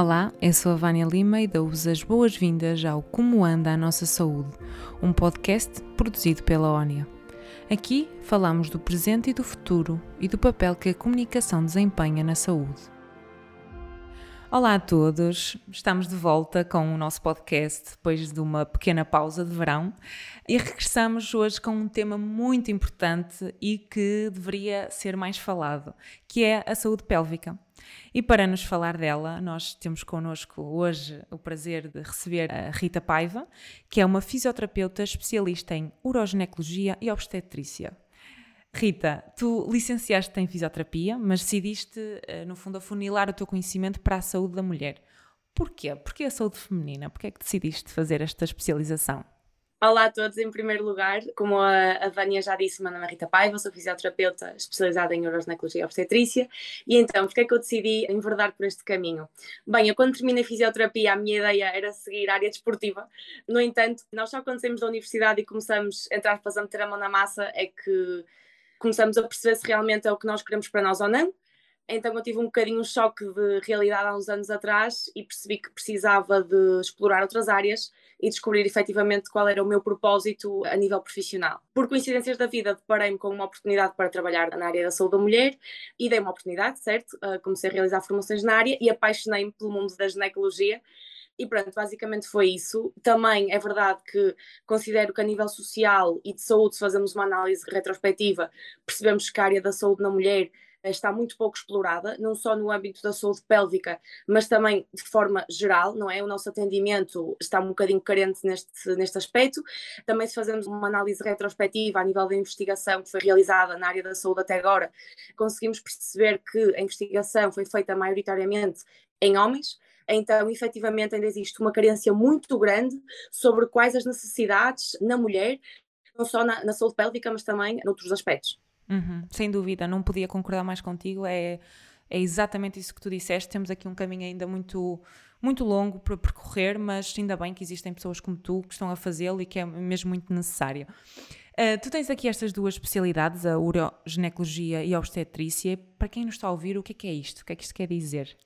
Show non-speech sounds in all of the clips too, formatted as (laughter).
Olá, eu sou a Vânia Lima e dou-vos as boas-vindas ao Como Anda a Nossa Saúde, um podcast produzido pela ONIA. Aqui falamos do presente e do futuro e do papel que a comunicação desempenha na saúde. Olá a todos, estamos de volta com o nosso podcast depois de uma pequena pausa de verão e regressamos hoje com um tema muito importante e que deveria ser mais falado, que é a saúde pélvica. E para nos falar dela, nós temos connosco hoje o prazer de receber a Rita Paiva, que é uma fisioterapeuta especialista em uroginecologia e obstetrícia. Rita, tu licenciaste em fisioterapia, mas decidiste, eh, no fundo, afunilar o teu conhecimento para a saúde da mulher. Porquê? Porquê a saúde feminina? Porquê é que decidiste fazer esta especialização? Olá a todos, em primeiro lugar, como a, a Vânia já disse, meu nome é Rita Paiva, sou fisioterapeuta especializada em uroginecologia e obstetrícia e então, porquê é que eu decidi enverdar por este caminho? Bem, eu quando terminei fisioterapia, a minha ideia era seguir a área desportiva, no entanto, nós só quando saímos da universidade e começamos, entre aspas, a meter a mão na massa, é que começamos a perceber se realmente é o que nós queremos para nós ou não, então eu tive um bocadinho um choque de realidade há uns anos atrás e percebi que precisava de explorar outras áreas e descobrir efetivamente qual era o meu propósito a nível profissional. Por coincidências da vida, deparei-me com uma oportunidade para trabalhar na área da saúde da mulher e dei uma oportunidade, certo? Uh, comecei a realizar formações na área e apaixonei-me pelo mundo da ginecologia e pronto, basicamente foi isso. Também é verdade que considero que a nível social e de saúde, se fazemos uma análise retrospectiva, percebemos que a área da saúde na mulher está muito pouco explorada, não só no âmbito da saúde pélvica, mas também de forma geral, não é? O nosso atendimento está um bocadinho carente neste, neste aspecto. Também se fazemos uma análise retrospectiva a nível da investigação que foi realizada na área da saúde até agora, conseguimos perceber que a investigação foi feita maioritariamente em homens, então efetivamente ainda existe uma carência muito grande sobre quais as necessidades na mulher, não só na, na saúde pélvica, mas também noutros aspectos. Uhum, sem dúvida, não podia concordar mais contigo. É, é exatamente isso que tu disseste. Temos aqui um caminho ainda muito, muito longo para percorrer, mas ainda bem que existem pessoas como tu que estão a fazê-lo e que é mesmo muito necessário. Uh, tu tens aqui estas duas especialidades, a uroginecologia e a obstetrícia. Para quem nos está a ouvir, o que é que é isto? O que é que isto quer dizer?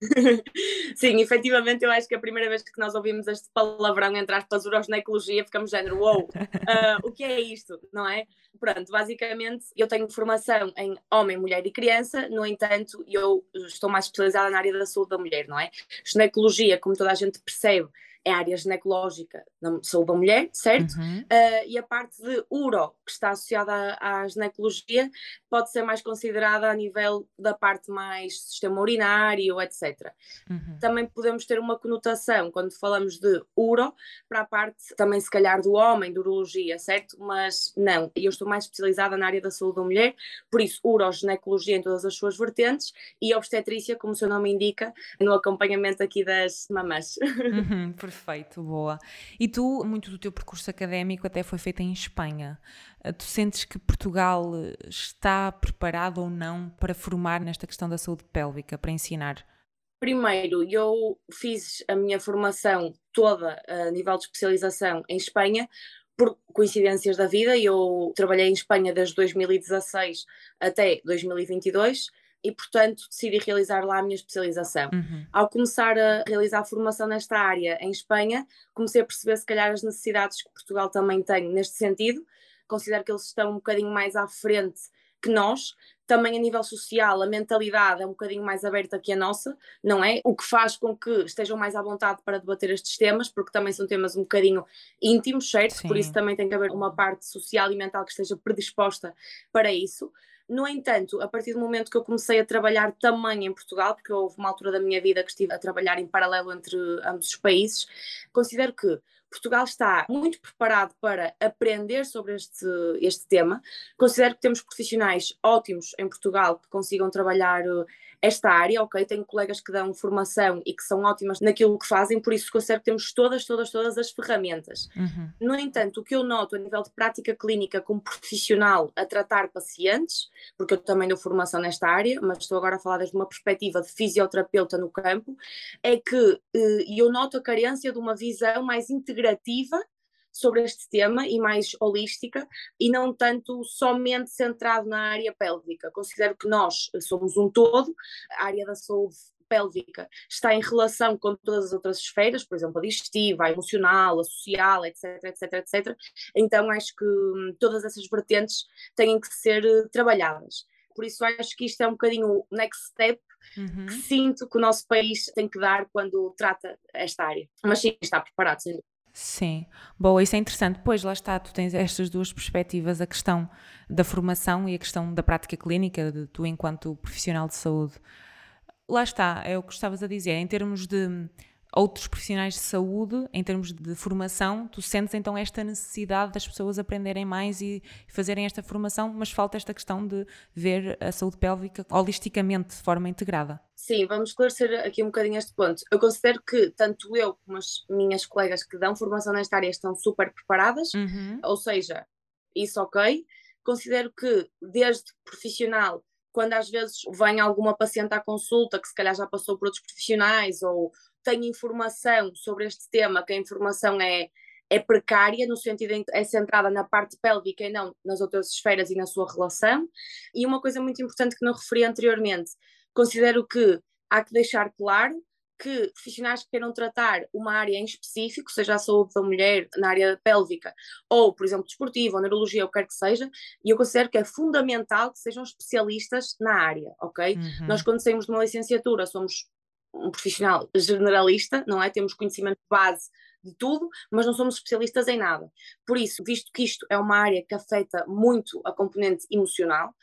(laughs) Sim, efetivamente eu acho que a primeira vez que nós ouvimos este palavrão entre aspas uroginecologia ficamos género, wow, uh, (laughs) o que é isto, não é? Pronto, basicamente eu tenho formação em homem, mulher e criança, no entanto eu estou mais especializada na área da saúde da mulher, não é? Ginecologia, como toda a gente percebe, é a área ginecológica da saúde da mulher, certo? Uhum. Uh, e a parte de uro, que está associada à, à, ginecologia, pode ser mais considerada a nível da parte mais sistema urinário, etc. Uhum. Também podemos ter uma conotação, quando falamos de uro, para a parte também, se calhar, do homem, de urologia, certo? Mas não, eu estou mais especializada na área da saúde da mulher, por isso, uro-ginecologia em todas as suas vertentes e obstetrícia, como o seu nome indica, no acompanhamento aqui das mamãs. Uhum, (laughs) Perfeito, boa. E tu, muito do teu percurso académico até foi feito em Espanha. Eh, tu sentes que Portugal está preparado ou não para formar nesta questão da saúde pélvica, para ensinar? Primeiro, eu fiz a minha formação toda a nível de especialização em Espanha, por coincidências da vida. Eu trabalhei em Espanha desde 2016 até 2022 e, portanto, decidi realizar lá a minha especialização. Uhum. Ao começar a realizar a formação nesta área em Espanha, comecei a perceber, se calhar, as necessidades que Portugal também tem neste sentido. Considero que eles estão um bocadinho mais à frente que nós. Também a nível social, a mentalidade é um bocadinho mais aberta que a nossa, não é? O que faz com que estejam mais à vontade para debater estes temas, porque também são temas um bocadinho íntimos, certo? Sim. Por isso também tem que haver uma parte social e mental que esteja predisposta para isso. No entanto, a partir do momento que eu comecei a trabalhar também em Portugal, porque houve uma altura da minha vida que estive a trabalhar em paralelo entre ambos os países, considero que Portugal está muito preparado para aprender sobre este, este tema. Considero que temos profissionais ótimos em Portugal que consigam trabalhar eh, esta área, ok? Tenho colegas que dão formação e que são ótimas naquilo que fazem, por isso considero que temos todas, todas, todas as ferramentas. Uhum. No entanto, o que eu noto a nível de prática clínica como profissional a tratar pacientes, porque eu também dou formação nesta área, mas estou agora a falar desde uma perspectiva de fisioterapeuta no campo, é que eh, eu noto a carência de uma visão mais integrativa sobre este tema e mais holística e não tanto somente centrado na área pélvica. Considero que nós somos um todo, a área da saúde pélvica está em relação com todas as outras esferas, por exemplo, a digestiva, a emocional, a social, etc, etc, etc. Então acho que hum, todas essas vertentes têm que ser uh, trabalhadas. Por isso acho que isto é um bocadinho o next step uhum. que sinto que o nosso país tem que dar quando trata esta área. Mas sim, está preparado, sem dúvida. Sim, boa, isso é interessante. Pois lá está, tu tens estas duas perspectivas, a questão da formação e a questão da prática clínica, de tu enquanto profissional de saúde. Lá está, é o que estavas a dizer, em termos de outros profissionais de saúde, em termos de formação, tu sentes então esta necessidade das pessoas aprenderem mais e fazerem esta formação, mas falta esta questão de ver a saúde pélvica holisticamente, de forma integrada. Sim, vamos esclarecer aqui um bocadinho este ponto. Eu considero que tanto eu como as minhas colegas que dão formação nesta área estão super preparadas, uhum. ou seja, isso ok. Considero que desde profissional quando às vezes vem alguma paciente à consulta que se calhar já passou por outros profissionais ou tem informação sobre este tema, que a informação é, é precária, no sentido em que é centrada na parte pélvica e não nas outras esferas e na sua relação. E uma coisa muito importante que não referi anteriormente, considero que há que deixar claro que profissionais que queiram tratar uma área em específico, seja a saúde da mulher na área pélvica, ou, por exemplo, desportiva, ou neurologia, ou quer que seja, e eu considero que é fundamental que sejam especialistas na área, ok? Uhum. Nós, quando saímos de uma licenciatura, somos um profissional generalista, não é? Temos conhecimento base de tudo, mas não somos especialistas em nada. Por isso, visto que isto é uma área que afeta muito a componente emocional,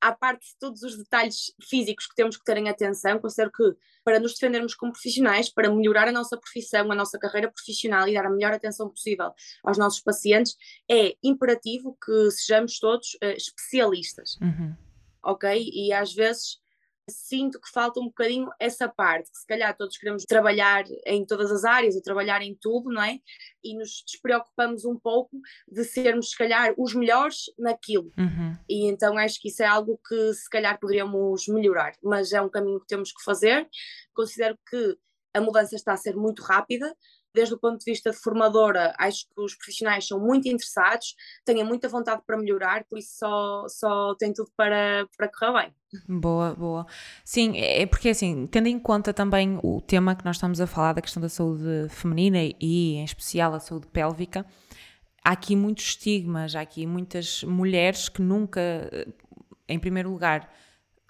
à parte de todos os detalhes físicos que temos que ter em atenção, considero que para nos defendermos como profissionais, para melhorar a nossa profissão, a nossa carreira profissional e dar a melhor atenção possível aos nossos pacientes, é imperativo que sejamos todos uh, especialistas. Uhum. Ok? E às vezes sinto que falta um bocadinho essa parte, que se calhar todos queremos trabalhar em todas as áreas, ou trabalhar em tudo, não é? E nos despreocupamos um pouco de sermos, se calhar, os melhores naquilo. Uhum. E então acho que isso é algo que se calhar poderíamos melhorar, mas é um caminho que temos que fazer. Considero que a mudança está a ser muito rápida, desde o ponto de vista de formadora, acho que os profissionais são muito interessados, têm muita vontade para melhorar, por isso só, só tem tudo para, para correr bem. Boa, boa. Sim, é, é porque assim, tendo em conta também o tema que nós estamos a falar da questão da saúde feminina e em especial a saúde pélvica, há aqui muitos estigmas, há aqui muitas mulheres que nunca, em primeiro lugar,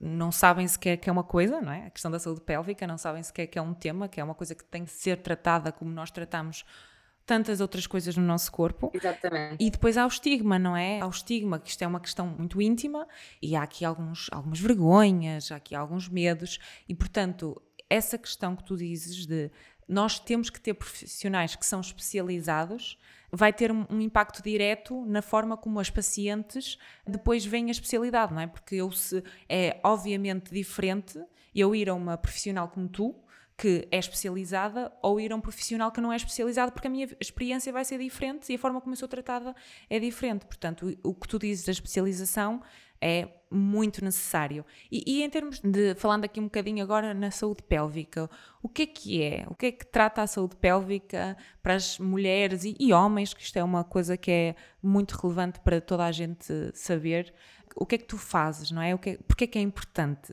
não sabem sequer que é uma coisa, não é? A questão da saúde pélvica, não sabem sequer que é um tema, que é uma coisa que tem de ser tratada como nós tratamos tantas outras coisas no nosso corpo. Exatamente. E depois há o estigma, não é? Há o estigma, que isto é uma questão muito íntima e há aqui alguns, algumas vergonhas, há aqui alguns medos e, portanto, essa questão que tu dizes de nós temos que ter profissionais que são especializados vai ter um, impacto direto na forma como as pacientes depois veem a especialidade, não é? Porque eu se é obviamente diferente eu ir a uma profissional como tu, que é especializada, ou ir a um profissional que não é especializado, porque a minha experiência vai ser diferente e a forma como eu sou tratada é diferente. Portanto, o, o que tu dizes da especialização é muito necessário. E, e, em termos de, falando aqui um bocadinho agora na saúde pélvica, o que é que é? O que é que trata a saúde pélvica para as mulheres e, e homens, que isto é uma coisa que é muito relevante para toda a gente saber, o que é que tu fazes, não é? O que é, porque é que é importante?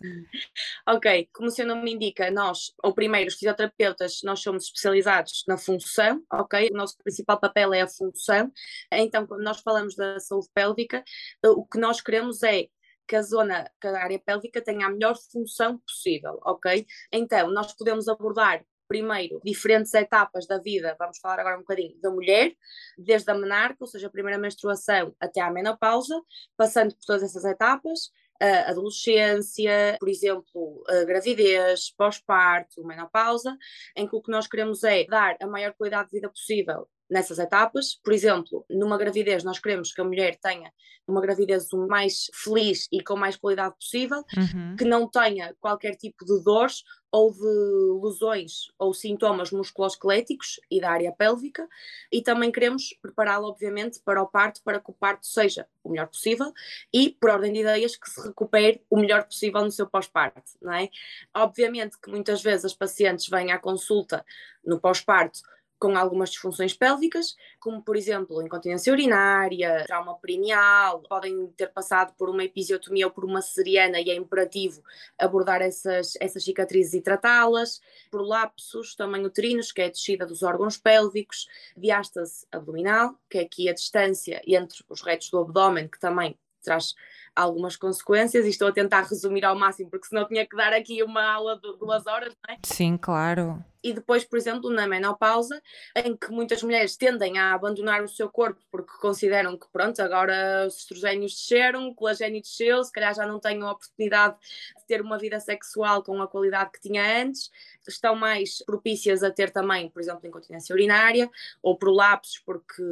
Ok, como o seu nome indica, nós, ou primeiro, os fisioterapeutas, nós somos especializados na função, ok? O nosso principal papel é a função. Então, quando nós falamos da saúde pélvica, o que nós queremos é que a zona, que a área pélvica tenha a melhor função possível, ok? Então, nós podemos abordar primeiro diferentes etapas da vida, vamos falar agora um bocadinho da mulher, desde a menarca, ou seja, a primeira menstruação até à menopausa, passando por todas essas etapas, a adolescência, por exemplo, a gravidez, pós-parto, menopausa, em que o que nós queremos é dar a maior qualidade de vida possível nessas etapas. Por exemplo, numa gravidez, nós queremos que a mulher tenha uma gravidez o mais feliz e com mais qualidade possível, uhum. que não tenha qualquer tipo de dores ou de lesões ou sintomas musculoesqueléticos e da área pélvica, e também queremos prepará-la, obviamente, para o parto, para que o parto seja o melhor possível e, por ordem de ideias, que se recupere o melhor possível no seu pós-parto, não é? Obviamente que muitas vezes as pacientes vêm à consulta no pós-parto com algumas disfunções pélvicas, como por exemplo incontinência urinária, trauma perineal, podem ter passado por uma episiotomia ou por uma cesariana e é imperativo abordar essas, essas cicatrizes e tratá-las, prolapsos também uterinos, que é a descida dos órgãos pélvicos, diástase abdominal, que é aqui a distância entre os retos do abdômen, que também traz algumas consequências e estou a tentar resumir ao máximo, porque senão tinha que dar aqui uma aula de duas horas, não é? Sim, claro. E depois, por exemplo, na menopausa, em que muitas mulheres tendem a abandonar o seu corpo porque consideram que, pronto, agora os estrogénios desceram, o colagênio desceu, se calhar já não têm a oportunidade de ter uma vida sexual com a qualidade que tinha antes, estão mais propícias a ter também, por exemplo, incontinência urinária ou prolapsos, porque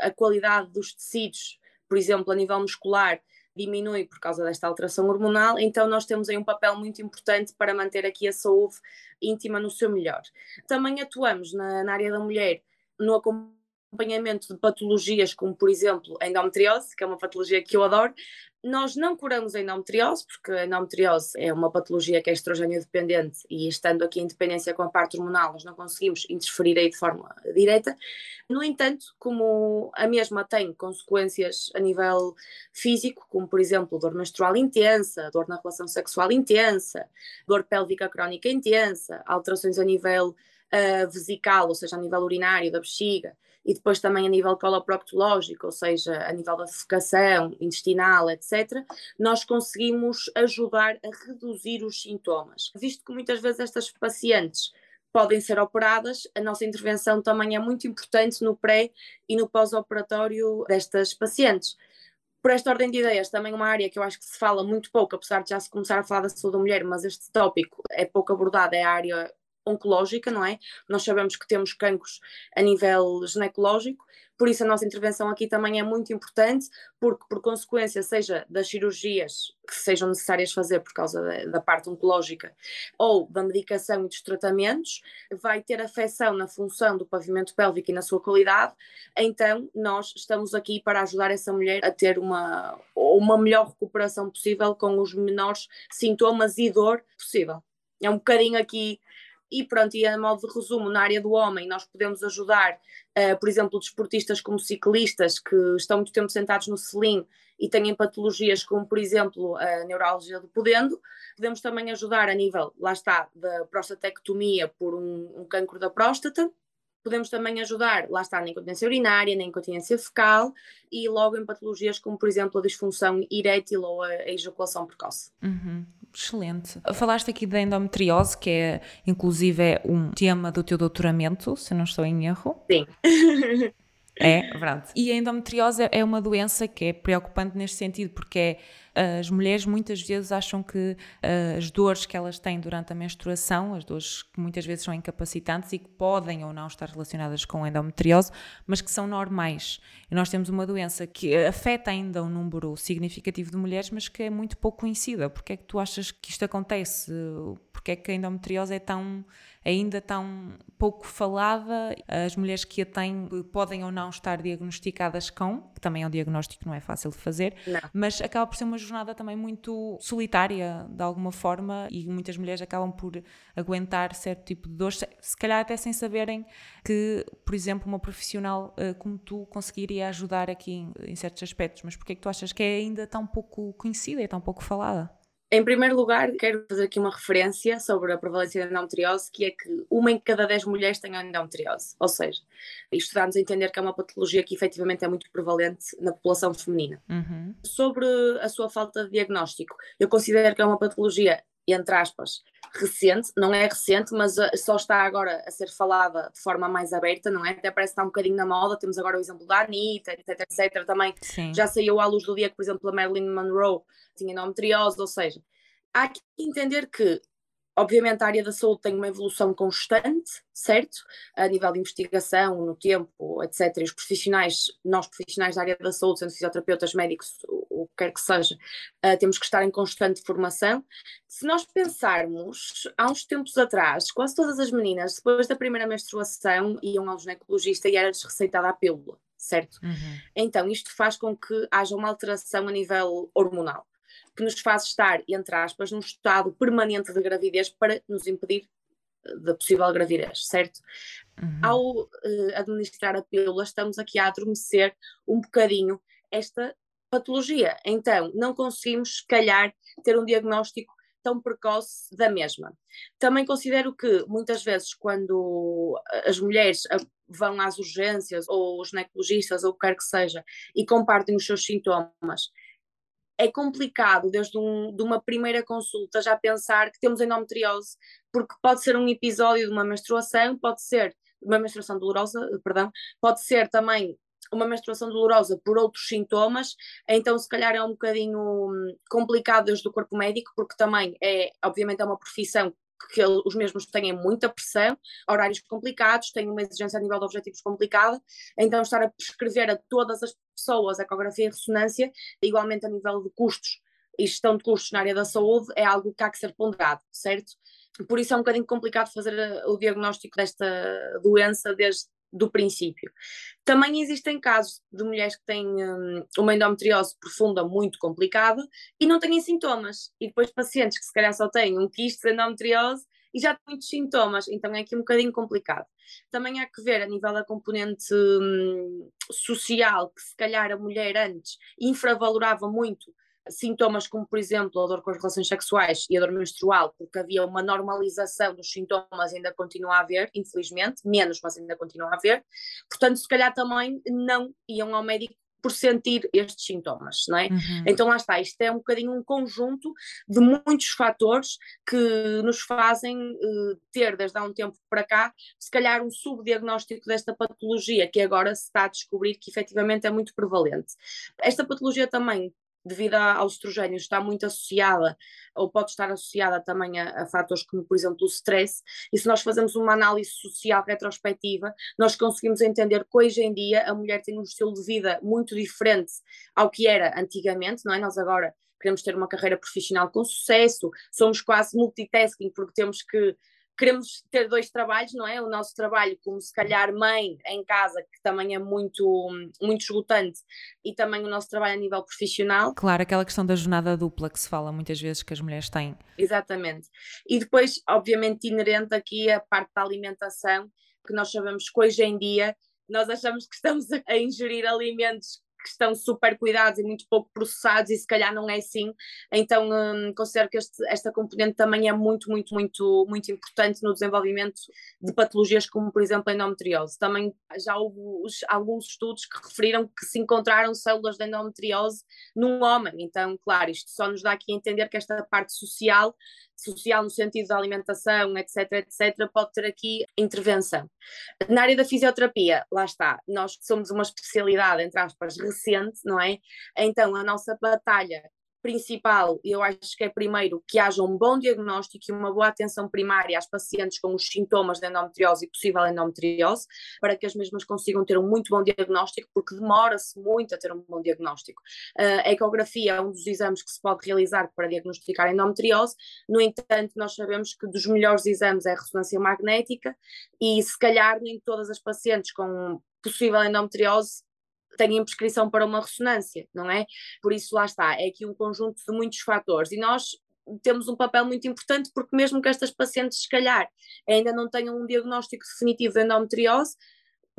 a qualidade dos tecidos, por exemplo, a nível muscular, diminui por causa desta alteração hormonal, então nós temos aí um papel muito importante para manter aqui a saúde íntima no seu melhor. Também atuamos na, na área da mulher no acompanhamento de patologias como, por exemplo, a endometriose, que é uma patologia que eu adoro, nós não curamos a endometriose, porque a endometriose é uma patologia que é estrogênio dependente e estando aqui em dependência com a parte hormonal, nós não conseguimos interferir aí de forma direta. No entanto, como a mesma tem consequências a nível físico, como por exemplo dor menstrual intensa, dor na relação sexual intensa, dor pélvica crónica intensa, alterações a nível uh, vesical, ou seja, a nível urinário da bexiga, e depois também a nível coloproctológico, ou seja, a nível da defecação intestinal, etc., nós conseguimos ajudar a reduzir os sintomas. Visto que muitas vezes estas pacientes podem ser operadas, a nossa intervenção também é muito importante no pré e no pós-operatório destas pacientes. Por esta ordem de ideias, também uma área que eu acho que se fala muito pouco, apesar de já se começar a falar da saúde da mulher, mas este tópico é pouco abordado, é a área oncológica, não é? Nós sabemos que temos cancros a nível ginecológico, por isso a nossa intervenção aqui também é muito importante, porque por consequência, seja das cirurgias que sejam necessárias fazer por causa da, da parte oncológica ou da medicação e dos tratamentos, vai ter afecção na função do pavimento pélvico e na sua qualidade, então nós estamos aqui para ajudar essa mulher a ter uma, uma melhor recuperação possível com os menores sintomas e dor possível. É um bocadinho aqui e pronto, e a modo de resumo, na área do homem, nós podemos ajudar, uh, por exemplo, desportistas como ciclistas que estão muito tempo sentados no selim e têm patologias como, por exemplo, a neuralgia do podendo. Podemos também ajudar a nível, lá está, da prostatectomia por um, um cancro da próstata. Podemos também ajudar, lá está, na incontinência urinária, na incontinência fecal e logo em patologias como, por exemplo, a disfunção erétil ou a, a ejaculação precoce. Uhum excelente. Falaste aqui da endometriose, que é inclusive é um tema do teu doutoramento, se não estou em erro. Sim. É, (laughs) verdade. E a endometriose é uma doença que é preocupante neste sentido, porque é as mulheres muitas vezes acham que uh, as dores que elas têm durante a menstruação, as dores que muitas vezes são incapacitantes e que podem ou não estar relacionadas com endometriose, mas que são normais. E nós temos uma doença que afeta ainda um número significativo de mulheres, mas que é muito pouco conhecida. Porquê é que tu achas que isto acontece? Porquê é que a endometriose é tão ainda tão pouco falada. As mulheres que a têm podem ou não estar diagnosticadas com, que também é um diagnóstico que não é fácil de fazer, não. mas acaba por ser uma jornada também muito solitária, de alguma forma, e muitas mulheres acabam por aguentar certo tipo de dores, se calhar até sem saberem que, por exemplo, uma profissional uh, como tu conseguiria ajudar aqui em, em certos aspectos. Mas porquê é que tu achas que é ainda tão pouco conhecida e tão pouco falada? Em primeiro lugar, quero fazer aqui uma referência sobre a prevalência da endometriose, que é que uma em cada dez mulheres tem endometriose. Ou seja, isto dá-nos a entender que é uma patologia que efetivamente é muito prevalente na população feminina. Uhum. Sobre a sua falta de diagnóstico, eu considero que é uma patologia, entre aspas, recente, não é recente, mas uh, só está agora a ser falada de forma mais aberta, não é? Até parece que está um bocadinho na moda, temos agora o exemplo da Anitta, etc, etc, também Sim. já saiu à luz do dia que, por exemplo, a Marilyn Monroe tinha endometriose, ou seja, há que entender que, obviamente, a área da saúde tem uma evolução constante, certo? A nível de investigação, no tempo, etc. E os profissionais, nós profissionais da área da saúde, sendo fisioterapeutas, médicos, o que quer que seja, uh, temos que estar em constante formação. Se nós pensarmos, há uns tempos atrás, quase todas as meninas, depois da primeira menstruação, iam ao ginecologista e era-lhes receitada a pílula certo? Uhum. Então, isto faz com que haja uma alteração a nível hormonal que nos faz estar, entre aspas, num estado permanente de gravidez para nos impedir da possível gravidez, certo? Uhum. Ao uh, administrar a pílula, estamos aqui a adormecer um bocadinho esta patologia. Então, não conseguimos, se calhar, ter um diagnóstico tão precoce da mesma. Também considero que muitas vezes quando as mulheres vão às urgências ou os ginecologistas ou o que quer que seja e compartem os seus sintomas, é complicado desde um, de uma primeira consulta já pensar que temos endometriose, porque pode ser um episódio de uma menstruação, pode ser uma menstruação dolorosa, perdão, pode ser também uma menstruação dolorosa por outros sintomas, então se calhar é um bocadinho hum, complicado desde o corpo médico, porque também é, obviamente, é uma profissão que os mesmos têm muita pressão, horários complicados, têm uma exigência a nível de objetivos complicada, então estar a prescrever a todas as pessoas ecografia e ressonância, igualmente a nível de custos e gestão de custos na área da saúde, é algo que há que ser ponderado, certo? Por isso é um bocadinho complicado fazer eh, o diagnóstico desta doença desde do princípio. Também existem casos de mulheres que têm um, uma endometriose profunda muito complicada e não têm sintomas, e depois pacientes que se calhar só têm um quiste de endometriose e já têm muitos sintomas, então é aqui um bocadinho complicado. Também há que ver a nível da componente hum, social, que se calhar a mulher antes infravalorava muito sintomas como, por exemplo, a dor com as relações sexuais e a dor menstrual, porque havia uma normalização dos sintomas, ainda continua a haver, infelizmente, menos, mas ainda continua a haver. Portanto, se calhar também não iam ao médico por sentir estes sintomas, não é? Uhum. Então lá está, isto é um bocadinho um conjunto de muitos fatores que nos fazem uh, ter, desde há um tempo para cá, se calhar um subdiagnóstico desta patologia, que agora se está a descobrir que efetivamente é muito prevalente. Esta patologia também devido aos estrogénios, está muito associada, ou pode estar associada também a, a fatores como, por exemplo, o stress, e se nós fazemos uma análise social retrospectiva, nós conseguimos entender que hoje em dia a mulher tem um estilo de vida muito diferente ao que era antigamente, não é? Nós agora queremos ter uma carreira profissional com sucesso, somos quase multitasking porque temos que queremos ter dois trabalhos, não é? O nosso trabalho como se calhar mãe em casa, que também é muito, muito esgotante, e também o nosso trabalho a nível profissional. Claro, aquela questão da jornada dupla que se fala muitas vezes que as mulheres têm. Exatamente. E depois, obviamente, inerente aqui a parte da alimentação, que nós sabemos que hoje em dia nós achamos que estamos a ingerir alimentos que estão super cuidados e muito pouco processados e se calhar não é assim, então hum, considero que este, esta componente também é muito, muito, muito, muito importante no desenvolvimento de patologias como por exemplo a endometriose. Também já houve alguns estudos que referiram que se encontraram células de endometriose num homem, então claro, isto só nos dá aqui a entender que esta parte social social no sentido da alimentação, etc, etc, pode ter aqui intervenção. Na área da fisioterapia, lá está, nós somos uma especialidade, entre aspas, recente, não é? Então a nossa batalha principal, eu acho que é primeiro que haja um bom diagnóstico e uma boa atenção primária às pacientes com os sintomas de endometriose e possível endometriose, para que as mesmas consigam ter um muito bom diagnóstico, porque demora-se muito a ter um bom diagnóstico. Uh, a ecografia é um dos exames que se pode realizar para diagnosticar endometriose, no entanto, nós sabemos que dos melhores exames é a ressonância magnética e se calhar nem todas as pacientes com possível endometriose têm prescrição para uma ressonância, não é? Por isso, lá está, é aqui um conjunto de muitos fatores. E nós temos um papel muito importante porque mesmo que estas pacientes, se calhar, ainda não tenham um diagnóstico definitivo de endometriose,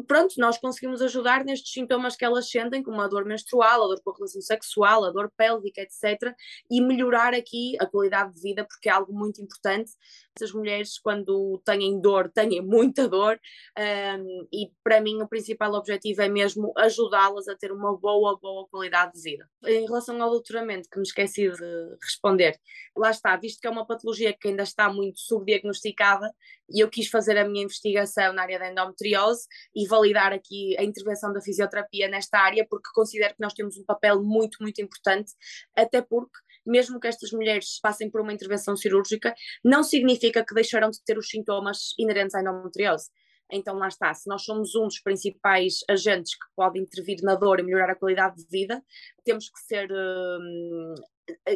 pronto, nós conseguimos ajudar nestes sintomas que elas sentem, como a dor menstrual, a dor com a relação sexual, a dor pélvica, etc., e melhorar aqui a qualidade de vida, porque é algo muito importante. Essas mulheres, quando têm dor, têm muita dor, um, e para mim o principal objetivo é mesmo ajudá-las a ter uma boa, boa qualidade de vida. Em relação ao doutoramento, que me esqueci de responder, lá está, visto que é uma patologia que ainda está muito subdiagnosticada, e eu quis fazer a minha investigação na área da endometriose e validar aqui a intervenção da fisioterapia nesta área, porque considero que nós temos um papel muito, muito importante, até porque mesmo que estas mulheres passem por uma intervenção cirúrgica, não significa que deixarão de ter os sintomas inerentes à endometriose. Então lá está, se nós somos um dos principais agentes que pode intervir na dor e melhorar a qualidade de vida, temos que ser hum,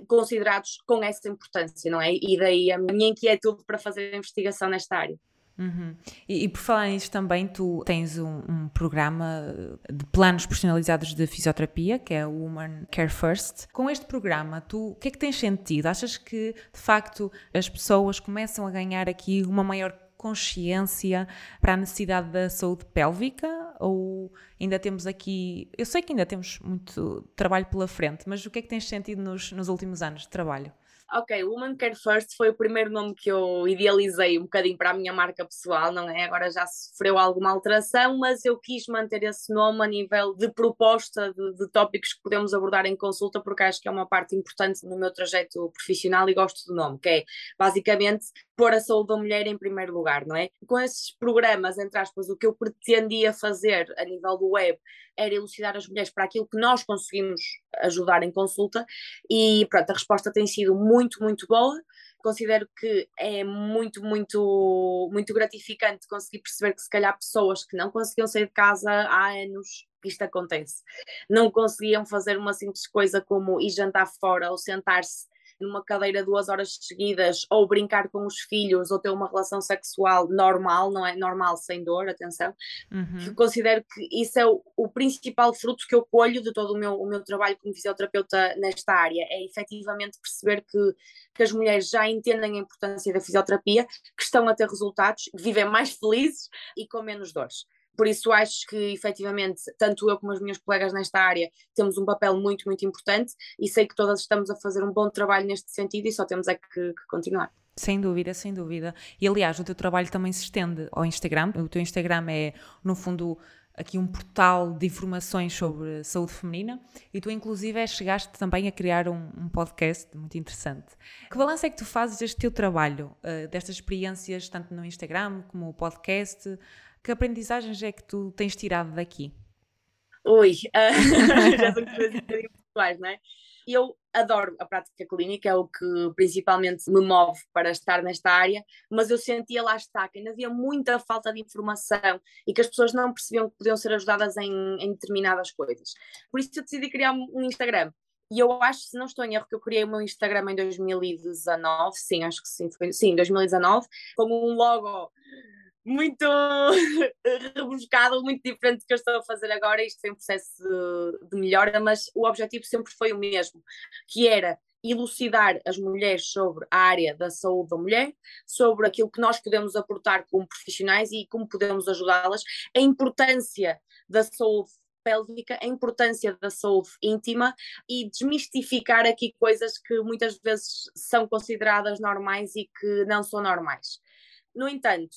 considerados com essa importância, não é? E daí a minha inquietude para fazer a investigação nesta área. Uhum. E, e, por falar nisso também, tu tens um, um, programa de planos personalizados de fisioterapia, que é o Woman Care First. Com este programa, tu o que é que tens sentido? Achas que de facto as pessoas começam a ganhar aqui uma maior consciência para a necessidade da saúde pélvica? Ou ainda temos aqui. Eu sei que ainda temos muito trabalho pela frente, mas o que é que tens sentido nos, nos últimos anos de trabalho? Ok, Woman Care First foi o primeiro nome que eu idealizei um bocadinho para a minha marca pessoal, não é? Agora já sofreu alguma alteração, mas eu quis manter esse nome a nível de proposta de, de tópicos que podemos abordar em consulta, porque acho que é uma parte importante no meu trajeto profissional e gosto do nome, que é basicamente pôr a saúde da mulher em primeiro lugar, não é? Com esses programas, entre aspas, o que eu pretendia fazer a nível do web era elucidar as mulheres para aquilo que nós conseguimos ajudar em consulta e pronto, a resposta tem sido muito, muito boa. Considero que é muito, muito, muito gratificante conseguir perceber que se calhar pessoas que não conseguiam sair de casa há anos isto acontece. Não conseguiam fazer uma simples coisa como ir jantar fora ou sentar-se numa cadeira duas horas seguidas, ou brincar com os filhos, ou ter uma relação sexual normal, não é normal sem dor, atenção, uhum. considero que isso é o, o, principal fruto que eu colho de todo o meu, o meu trabalho como fisioterapeuta nesta área, é efetivamente perceber que, que as mulheres já entendem a importância da fisioterapia, que estão a ter resultados, vivem mais (laughs) felizes e com menos dores. Por isso acho que efetivamente, tanto eu como as minhas colegas nesta área temos um papel muito, muito importante e sei que todas estamos a fazer um bom trabalho neste sentido e só temos é que, que continuar. Sem dúvida, sem dúvida. E aliás, o teu trabalho também se estende ao Instagram. O teu Instagram é, no fundo, aqui um portal de informações sobre saúde feminina e tu inclusive chegaste também a criar um, um podcast muito interessante. Que balanço é que tu fazes deste teu trabalho, uh, destas experiências tanto no Instagram como o podcast? Que aprendizagens é que tu tens tirado daqui? Ui, uh, (laughs) já (laughs) são coisas pessoais, não é? Eu adoro a prática clínica, é o que principalmente me move para estar nesta área, mas eu sentia lá está que ainda havia muita falta de informação e que as pessoas não percebiam que podiam ser ajudadas em, em determinadas coisas. Por isso eu decidi criar um Instagram. E eu acho, se não estou em erro, que eu criei o meu Instagram em 2019, sim, acho que sim, foi, sim, 2019, com um logo muito (laughs) rebuscado, muito diferente do que eu estou a fazer agora. Isto foi um processo de melhora, mas o objetivo sempre foi o mesmo, que era elucidar as mulheres sobre a área da saúde da mulher, sobre aquilo que nós podemos aportar como profissionais e como podemos ajudá-las, a importância da saúde pélvica, a importância da saúde íntima e desmistificar aqui coisas que muitas vezes são consideradas normais e que não são normais. No entanto,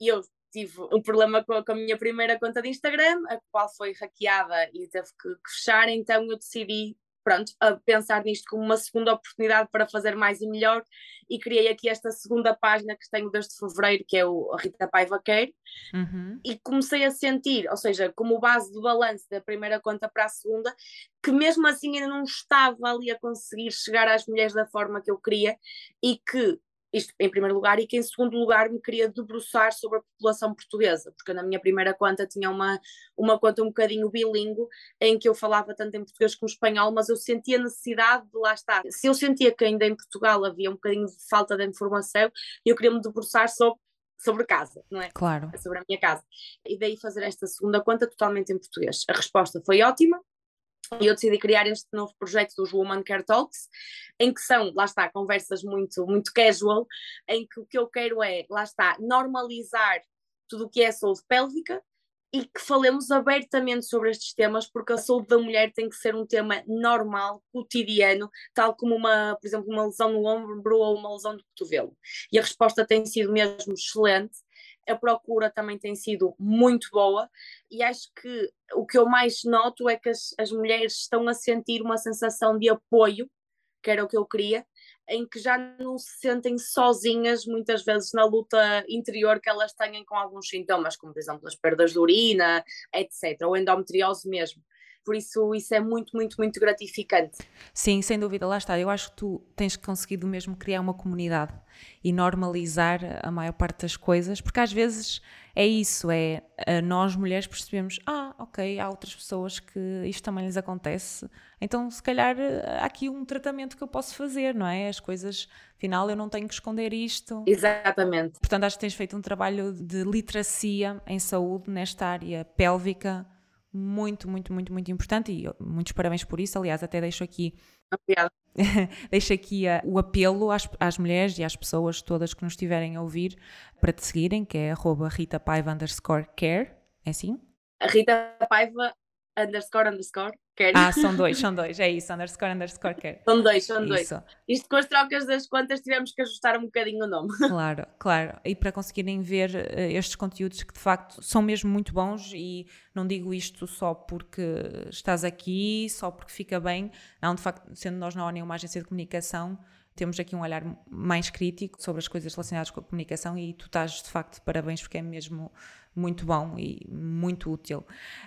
e eu tive um problema com a, com a, minha primeira conta de Instagram, a qual foi hackeada e teve que, que, fechar, então eu decidi, pronto, a pensar nisto como uma segunda oportunidade para fazer mais e melhor e criei aqui esta segunda página que tenho desde fevereiro, que é o Rita Paiva Quer, uhum. e comecei a sentir, ou seja, como base do balanço da primeira conta para a segunda, que mesmo assim ainda não estava ali a conseguir chegar às mulheres da forma que eu queria e que isto em primeiro lugar, e que em segundo lugar me queria debruçar sobre a população portuguesa, porque na minha primeira conta tinha uma, uma conta um bocadinho bilíngue, em que eu falava tanto em português como espanhol, mas eu sentia necessidade de lá estar. Se eu sentia que ainda em Portugal havia um bocadinho de falta de informação, eu queria me debruçar sobre sobre casa, não é? Claro. Sobre a minha casa. E daí fazer esta segunda conta totalmente em português. A resposta foi ótima, e eu decidi criar este novo projeto dos Woman Care Talks, em que são, lá está, conversas muito, muito casual, em que o que eu quero é, lá está, normalizar tudo o que é saúde pélvica e que falemos abertamente sobre estes temas, porque a saúde da mulher tem que ser um tema normal, cotidiano, tal como uma, por exemplo, uma lesão no ombro ou uma lesão do cotovelo. E a resposta tem sido mesmo excelente a procura também tem sido muito boa e acho que o que eu mais noto é que as, as mulheres estão a sentir uma sensação de apoio, que era o que eu queria, em que já não se sentem sozinhas muitas vezes na luta interior que elas têm com alguns sintomas, como por exemplo as perdas de urina, etc., ou endometriose mesmo por isso isso é muito, muito, muito gratificante. Sim, sem dúvida, lá está. Eu acho que tu tens conseguido mesmo criar uma comunidade e normalizar a maior parte das coisas, porque às vezes é isso, é nós mulheres percebemos, ah, ok, há outras pessoas que isto também lhes acontece, então se calhar há aqui um tratamento que eu posso fazer, não é? As coisas, afinal eu não tenho que esconder isto. Exatamente. Portanto, acho que tens feito um trabalho de literacia em saúde nesta área pélvica muito, muito, muito, muito importante e muitos parabéns por isso. Aliás, até deixo aqui Obrigada. (laughs) Deixo aqui uh, o apelo às, às, mulheres e às pessoas todas que nos estiverem a ouvir para te seguirem, que é arroba Rita Paiva underscore care, é assim? Rita Paiva underscore underscore Quer. Ah, são dois, (laughs) são dois, é isso, underscore, underscore, quer. São dois, são dois. Isto com as trocas das contas tivemos que ajustar um bocadinho o nome. (laughs) Claro, claro. E para conseguirem ver uh, estes conteúdos que de facto são mesmo muito bons e não digo isto só porque estás aqui, só porque fica bem. Não, de facto, sendo nós na ONU uma agência de comunicação, temos aqui um olhar mais crítico sobre as coisas relacionadas com a comunicação e tu estás de facto de parabéns porque é mesmo muito bom e muito útil.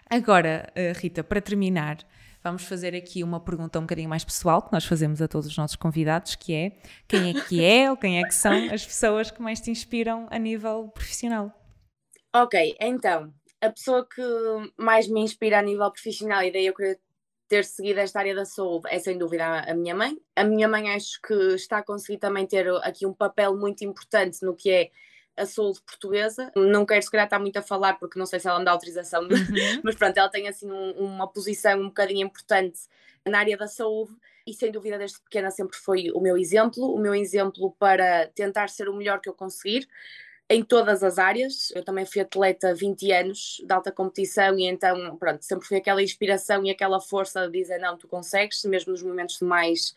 Agora, eh, Rita, para terminar, vamos fazer aqui uma pergunta um bocadinho mais pessoal que nós fazemos a todos os nossos convidados, que é quem é que é ou quem é que são as pessoas que mais te inspiram a nível profissional? Ok, então, a pessoa que mais me inspira a nível profissional, e daí eu queria ter seguido esta área da saúde, é sem dúvida a minha mãe. A minha mãe acho que está a conseguir também ter aqui um papel muito importante no que é a saúde portuguesa. Não quero se calhar estar muito a falar porque não sei se ela me dá autorização, (laughs) uhum. mas pronto, ela tem assim um, uma posição um bocadinho importante na área da saúde e sem dúvida desde pequena sempre foi o meu exemplo, o meu exemplo para tentar ser o melhor que eu conseguir em todas as áreas. Eu também fui atleta 20 anos de alta competição e então, pronto, sempre foi aquela inspiração e aquela força de dizer não, tu consegues, mesmo nos momentos de mais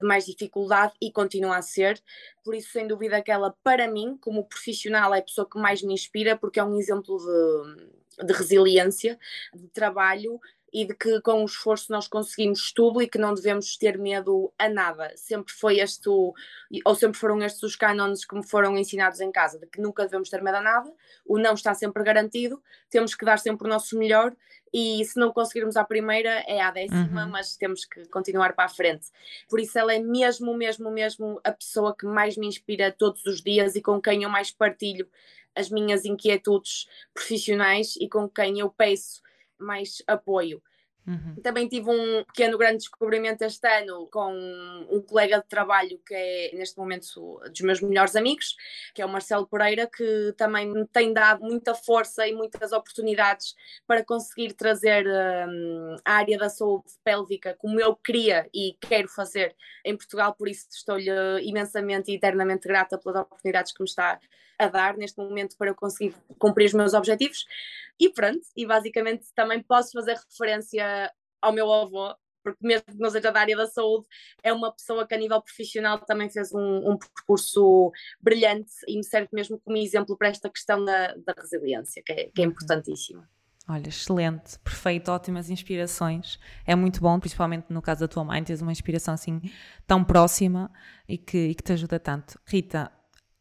de mais dificuldade e continua a ser. Por isso, sem dúvida, aquela, para mim, como profissional, é a pessoa que mais me inspira, porque é um exemplo de, de resiliência, de trabalho e de que com o esforço nós conseguimos tudo e que não devemos ter medo a nada. Sempre foi este, ou sempre foram estes os cânones que me foram ensinados em casa, de que nunca devemos ter medo a nada, o não está sempre garantido, temos que dar sempre o nosso melhor e se não conseguirmos a primeira é a décima, uhum. mas temos que continuar para a frente. Por isso ela é mesmo, mesmo, mesmo a pessoa que mais me inspira todos os dias e com quem eu mais partilho as minhas inquietudes profissionais e com quem eu peço mais apoio. Uhum. Também tive um pequeno grande descobrimento este ano com um colega de trabalho que é neste momento dos meus melhores amigos, que é o Marcelo Pereira, que também me tem dado muita força e muitas oportunidades para conseguir trazer um, a área da saúde pélvica como eu queria e quero fazer em Portugal, por isso estou-lhe imensamente e eternamente grata pelas oportunidades que me está a dar neste momento para eu conseguir cumprir os meus objetivos. E pronto, e basicamente também posso fazer referência ao meu avô, porque mesmo que não seja da área da saúde, é uma pessoa que a nível profissional também fez um, um percurso brilhante e me serve mesmo como exemplo para esta questão da, da resiliência, que é, que é importantíssima. Olha, excelente, perfeito, ótimas inspirações. É muito bom, principalmente no caso da tua mãe, teres uma inspiração assim tão próxima e que, e que te ajuda tanto. Rita,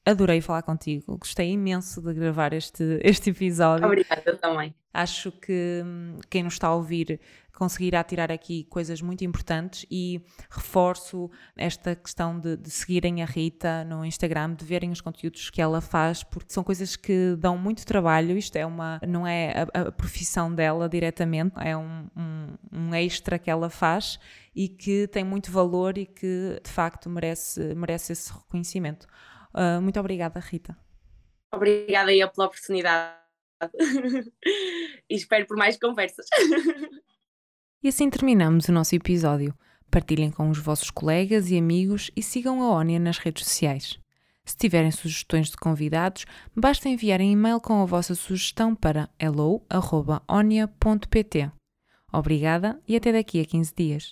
adorei falar contigo, gostei imenso de gravar este, (laughs) este episódio. Obrigada também. Acho que hum, quem nos está a ouvir conseguirá tirar aqui coisas muito importantes e reforço esta questão de, de, seguirem a Rita no Instagram, de verem os conteúdos que ela faz, porque são coisas que dão muito trabalho. Isto é uma, não é a, a profissão dela diretamente, é um, um, um extra que ela faz e que tem muito valor e que de facto merece, merece esse reconhecimento. Uh, muito obrigada, Rita. Obrigada eu pela oportunidade. (laughs) e espero por mais conversas. e assim terminamos o nosso episódio. Partilhem com os vossos colegas e amigos e sigam a ONIA nas redes sociais. Se tiverem sugestões de convidados, basta enviarem e-mail com a vossa sugestão para hello.onia.pt. Obrigada e até daqui a 15 dias.